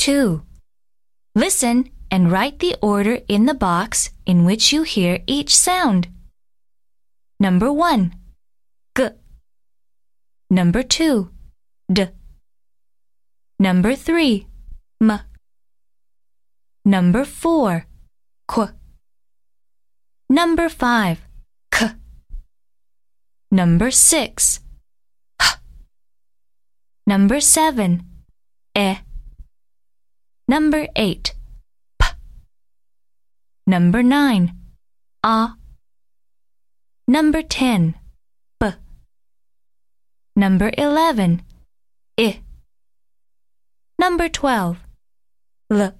2. Listen and write the order in the box in which you hear each sound. Number 1. G. Number 2. D. Number 3. M. Number 4. Qu. Number 5. Number 6. H. Number 7. E. Number 8. P. Number 9. A. Number 10. B. Number 11. I. Number 12. L.